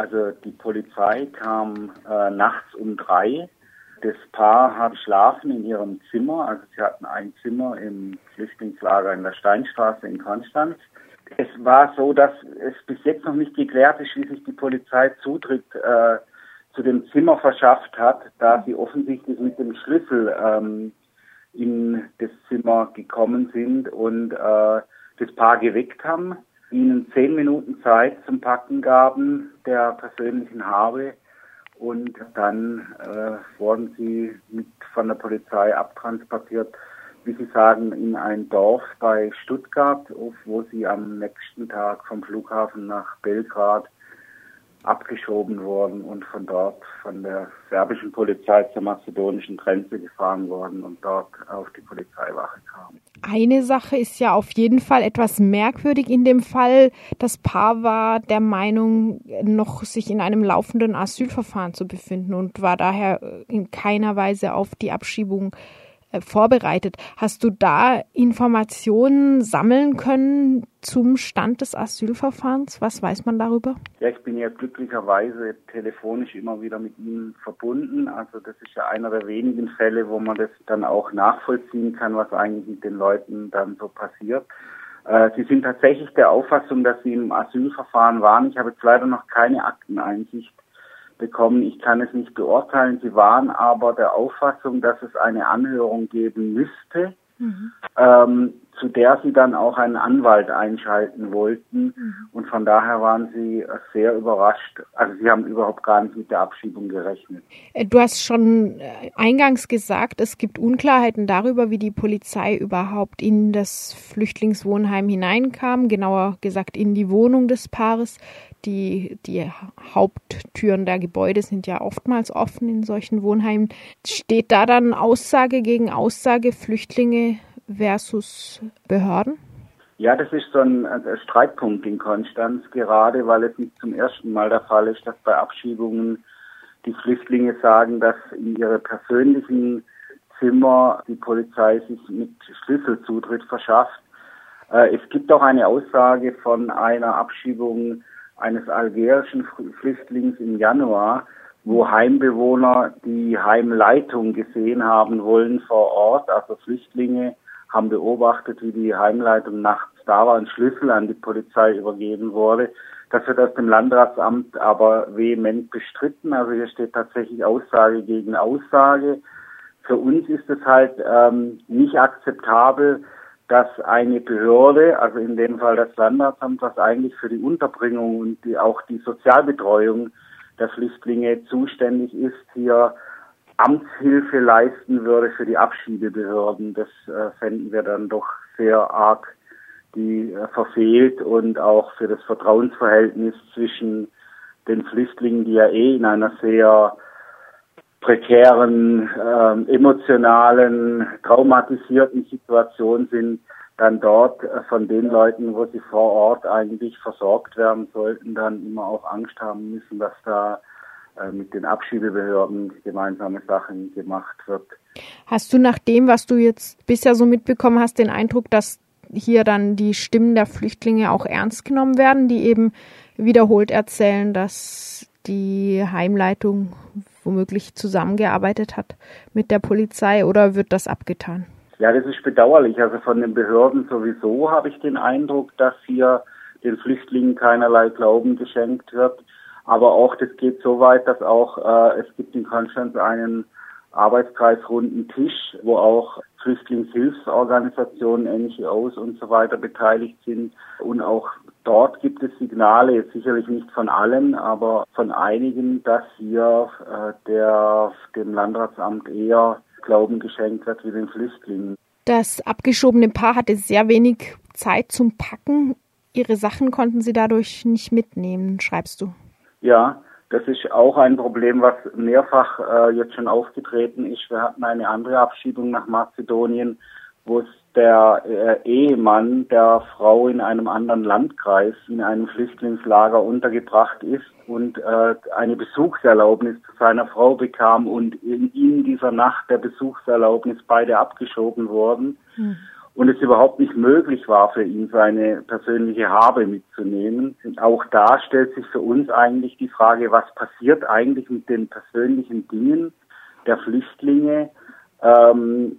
Also die Polizei kam äh, nachts um drei. Das Paar hat geschlafen in ihrem Zimmer. Also sie hatten ein Zimmer im Flüchtlingslager in der Steinstraße in Konstanz. Es war so, dass es bis jetzt noch nicht geklärt ist, wie sich die Polizei Zutritt äh, zu dem Zimmer verschafft hat, da sie offensichtlich mit dem Schlüssel ähm, in das Zimmer gekommen sind und äh, das Paar geweckt haben, ihnen zehn Minuten Zeit zum Packen gaben der persönlichen Habe und dann äh, wurden sie mit von der Polizei abtransportiert, wie Sie sagen, in ein Dorf bei Stuttgart, wo sie am nächsten Tag vom Flughafen nach Belgrad abgeschoben worden und von dort von der serbischen Polizei zur mazedonischen Grenze gefahren worden und dort auf die Polizeiwache. Eine Sache ist ja auf jeden Fall etwas merkwürdig in dem Fall. Das Paar war der Meinung, noch sich in einem laufenden Asylverfahren zu befinden und war daher in keiner Weise auf die Abschiebung äh, vorbereitet. Hast du da Informationen sammeln können zum Stand des Asylverfahrens? Was weiß man darüber? Ja, ich bin ja glücklicherweise telefonisch immer wieder mit Ihnen verbunden. Also das ist ja einer der wenigen Fälle, wo man das dann auch nachvollziehen kann, was eigentlich mit den Leuten dann so passiert. Äh, sie sind tatsächlich der Auffassung, dass Sie im Asylverfahren waren. Ich habe jetzt leider noch keine Akteneinsicht bekommen. Ich kann es nicht beurteilen. Sie waren aber der Auffassung, dass es eine Anhörung geben müsste, mhm. ähm, zu der sie dann auch einen Anwalt einschalten wollten. Mhm. Und von daher waren sie sehr überrascht. Also sie haben überhaupt gar nicht mit der Abschiebung gerechnet. Äh, du hast schon äh, eingangs gesagt, es gibt Unklarheiten darüber, wie die Polizei überhaupt in das Flüchtlingswohnheim hineinkam, genauer gesagt in die Wohnung des Paares. Die, die Haupttüren der Gebäude sind ja oftmals offen in solchen Wohnheimen. Steht da dann Aussage gegen Aussage Flüchtlinge versus Behörden? Ja, das ist so ein, Streitpunkt in Konstanz, gerade weil es nicht zum ersten Mal der Fall ist, dass bei Abschiebungen die Flüchtlinge sagen, dass in ihre persönlichen Zimmer die Polizei sich mit Schlüsselzutritt verschafft. Äh, es gibt auch eine Aussage von einer Abschiebung eines algerischen Flüchtlings im Januar, wo Heimbewohner die Heimleitung gesehen haben wollen vor Ort, also Flüchtlinge haben beobachtet, wie die Heimleitung nachts da war und Schlüssel an die Polizei übergeben wurde. Das wird aus dem Landratsamt aber vehement bestritten. Also hier steht tatsächlich Aussage gegen Aussage. Für uns ist es halt ähm, nicht akzeptabel, dass eine Behörde, also in dem Fall das Landratsamt, was eigentlich für die Unterbringung und die, auch die Sozialbetreuung der Flüchtlinge zuständig ist, hier Amtshilfe leisten würde für die Abschiebebehörden. Das äh, fänden wir dann doch sehr arg die äh, verfehlt und auch für das Vertrauensverhältnis zwischen den Flüchtlingen, die ja eh in einer sehr prekären, äh, emotionalen, traumatisierten Situation sind, dann dort äh, von den Leuten, wo sie vor Ort eigentlich versorgt werden sollten, dann immer auch Angst haben müssen, dass da äh, mit den Abschiebebehörden gemeinsame Sachen gemacht wird. Hast du nach dem, was du jetzt bisher so mitbekommen hast, den Eindruck, dass hier dann die Stimmen der Flüchtlinge auch ernst genommen werden, die eben wiederholt erzählen, dass die Heimleitung womöglich zusammengearbeitet hat mit der Polizei oder wird das abgetan? Ja, das ist bedauerlich. Also von den Behörden sowieso habe ich den Eindruck, dass hier den Flüchtlingen keinerlei Glauben geschenkt wird. Aber auch das geht so weit, dass auch äh, es gibt in Konstanz einen Arbeitskreisrunden Tisch, wo auch Flüchtlingshilfsorganisationen, NGOs und so weiter beteiligt sind. Und auch dort gibt es Signale, jetzt sicherlich nicht von allen, aber von einigen, dass hier äh, der, dem Landratsamt eher Glauben geschenkt wird wie den Flüchtlingen. Das abgeschobene Paar hatte sehr wenig Zeit zum Packen. Ihre Sachen konnten sie dadurch nicht mitnehmen, schreibst du. Ja, das ist auch ein Problem, was mehrfach äh, jetzt schon aufgetreten ist. Wir hatten eine andere Abschiebung nach Mazedonien, wo es der äh, Ehemann der Frau in einem anderen Landkreis in einem Flüchtlingslager untergebracht ist und äh, eine Besuchserlaubnis zu seiner Frau bekam und in, in dieser Nacht der Besuchserlaubnis beide abgeschoben wurden. Mhm. und es überhaupt nicht möglich war für ihn, seine persönliche Habe mitzunehmen. Und auch da stellt sich für uns eigentlich die Frage, was passiert eigentlich mit den persönlichen Dingen der Flüchtlinge, ähm,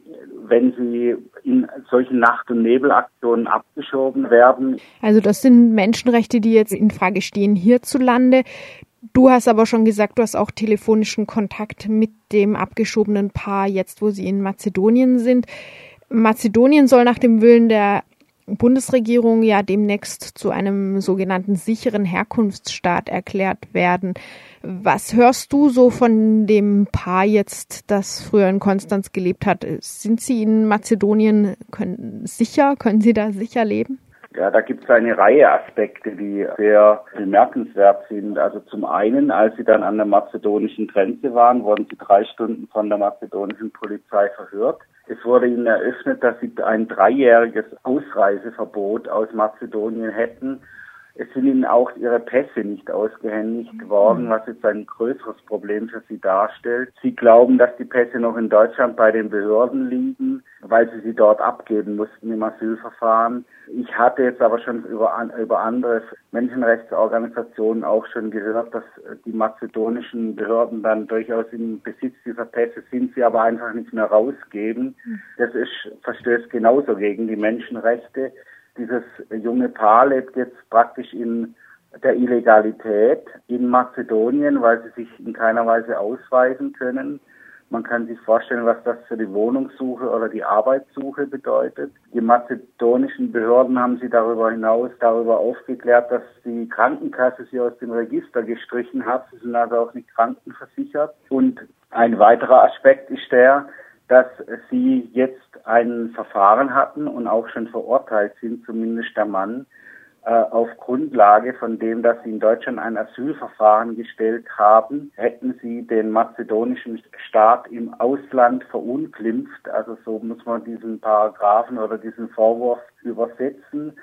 wenn sie in solchen Nacht- und Nebelaktionen abgeschoben werden. Also das sind Menschenrechte, die jetzt in Frage stehen hierzulande. Du hast aber schon gesagt, du hast auch telefonischen Kontakt mit dem abgeschobenen Paar jetzt, wo sie in Mazedonien sind. Mazedonien soll nach dem Willen der Bundesregierung ja demnächst zu einem sogenannten sicheren Herkunftsstaat erklärt werden. Was hörst du so von dem Paar jetzt, das früher in Konstanz gelebt hat? Sind sie in Mazedonien können, sicher? Können sie da sicher leben? Ja, da gibt es eine Reihe Aspekte, die sehr bemerkenswert sind. Also zum einen, als sie dann an der mazedonischen Grenze waren, wurden sie drei Stunden von der mazedonischen Polizei verhört. Es wurde ihnen eröffnet, dass sie ein dreijähriges Ausreiseverbot aus Mazedonien hätten es sind ihnen auch ihre Pässe nicht ausgehändigt worden, was jetzt ein größeres Problem für sie darstellt. Sie glauben, dass die Pässe noch in Deutschland bei den Behörden liegen, weil sie sie dort abgeben mussten im Asylverfahren. Ich hatte jetzt aber schon über, über andere Menschenrechtsorganisationen auch schon gehört, dass die mazedonischen Behörden dann durchaus im Besitz dieser Pässe sind, sie aber einfach nicht mehr rausgeben. Das ist, verstößt genauso gegen die Menschenrechte. Dieses junge Paar lebt jetzt praktisch in der Illegalität in Mazedonien, weil sie sich in keiner Weise ausweisen können. Man kann sich vorstellen, was das für die Wohnungssuche oder die Arbeitssuche bedeutet. Die mazedonischen Behörden haben sie darüber hinaus darüber aufgeklärt, dass die Krankenkasse sie aus dem Register gestrichen hat. Sie sind also auch nicht krankenversichert. Und ein weiterer Aspekt ist der, dass sie jetzt ein Verfahren hatten und auch schon verurteilt sind, zumindest der Mann, äh, auf Grundlage von dem, dass sie in Deutschland ein Asylverfahren gestellt haben, hätten sie den mazedonischen Staat im Ausland verunglimpft. Also so muss man diesen Paragraphen oder diesen Vorwurf übersetzen.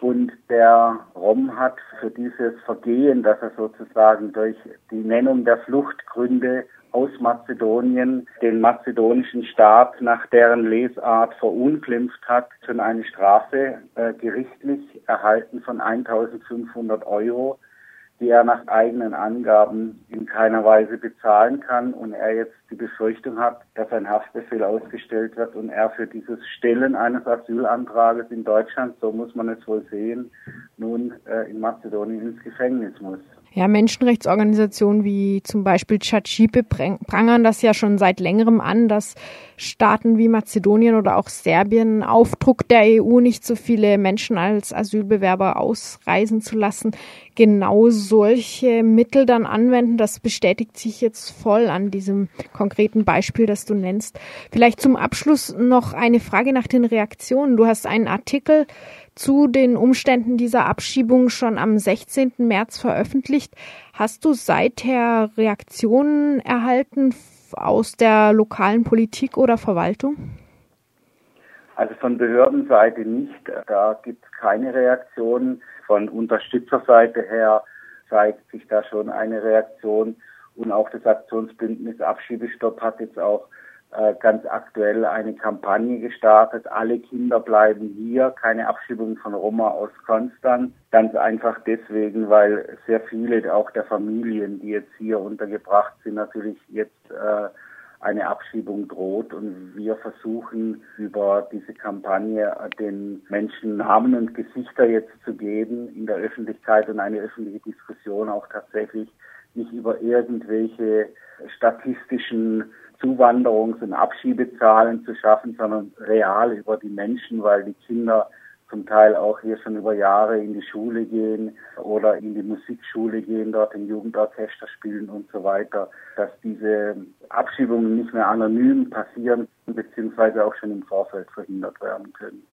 Und der Rom hat für dieses Vergehen, dass er sozusagen durch die Nennung der Fluchtgründe aus Mazedonien den mazedonischen Staat nach deren Lesart verunglimpft hat, schon eine Strafe äh, gerichtlich erhalten von 1500 Euro, die er nach eigenen Angaben in keiner Weise bezahlen kann und er jetzt die Befürchtung hat, dass ein Haftbefehl ausgestellt wird und er für dieses Stellen eines Asylantrages in Deutschland, so muss man es wohl sehen, nun äh, in Mazedonien ins Gefängnis muss. Ja, Menschenrechtsorganisationen wie zum Beispiel Chachipe prangern das ja schon seit längerem an, dass Staaten wie Mazedonien oder auch Serbien auf Druck der EU nicht so viele Menschen als Asylbewerber ausreisen zu lassen, genau solche Mittel dann anwenden. Das bestätigt sich jetzt voll an diesem konkreten Beispiel, das du nennst. Vielleicht zum Abschluss noch eine Frage nach den Reaktionen. Du hast einen Artikel zu den Umständen dieser Abschiebung schon am 16. März veröffentlicht. Hast du seither Reaktionen erhalten aus der lokalen Politik oder Verwaltung? Also von Behördenseite nicht. Da gibt es keine Reaktionen. Von Unterstützerseite her zeigt sich da schon eine Reaktion. Und auch das Aktionsbündnis Abschiebestopp hat jetzt auch ganz aktuell eine Kampagne gestartet. Alle Kinder bleiben hier, keine Abschiebung von Roma aus Konstanz. Ganz einfach deswegen, weil sehr viele auch der Familien, die jetzt hier untergebracht sind, natürlich jetzt äh, eine Abschiebung droht und wir versuchen über diese Kampagne den Menschen Namen und Gesichter jetzt zu geben in der Öffentlichkeit und eine öffentliche Diskussion auch tatsächlich nicht über irgendwelche statistischen Zuwanderungs- und Abschiebezahlen zu schaffen, sondern real über die Menschen, weil die Kinder zum Teil auch hier schon über Jahre in die Schule gehen oder in die Musikschule gehen, dort im Jugendorchester spielen und so weiter, dass diese Abschiebungen nicht mehr anonym passieren, beziehungsweise auch schon im Vorfeld verhindert werden können.